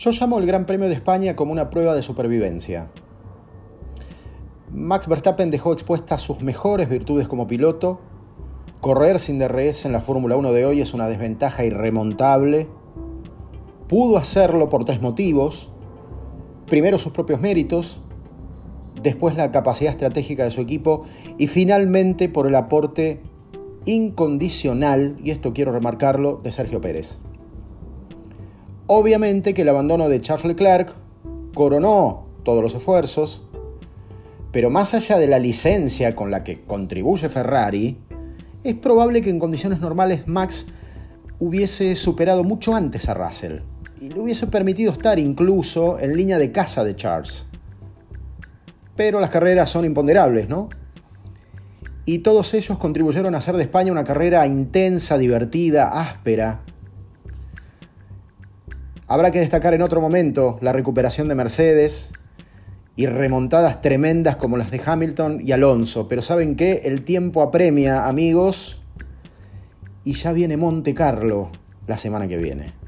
Yo llamo el Gran Premio de España como una prueba de supervivencia. Max Verstappen dejó expuestas sus mejores virtudes como piloto. Correr sin DRS en la Fórmula 1 de hoy es una desventaja irremontable. Pudo hacerlo por tres motivos. Primero sus propios méritos, después la capacidad estratégica de su equipo y finalmente por el aporte incondicional, y esto quiero remarcarlo, de Sergio Pérez. Obviamente que el abandono de Charles Leclerc coronó todos los esfuerzos, pero más allá de la licencia con la que contribuye Ferrari, es probable que en condiciones normales Max hubiese superado mucho antes a Russell y le hubiese permitido estar incluso en línea de casa de Charles. Pero las carreras son imponderables, ¿no? Y todos ellos contribuyeron a hacer de España una carrera intensa, divertida, áspera, Habrá que destacar en otro momento la recuperación de Mercedes y remontadas tremendas como las de Hamilton y Alonso. Pero ¿saben qué? El tiempo apremia, amigos. Y ya viene Monte Carlo la semana que viene.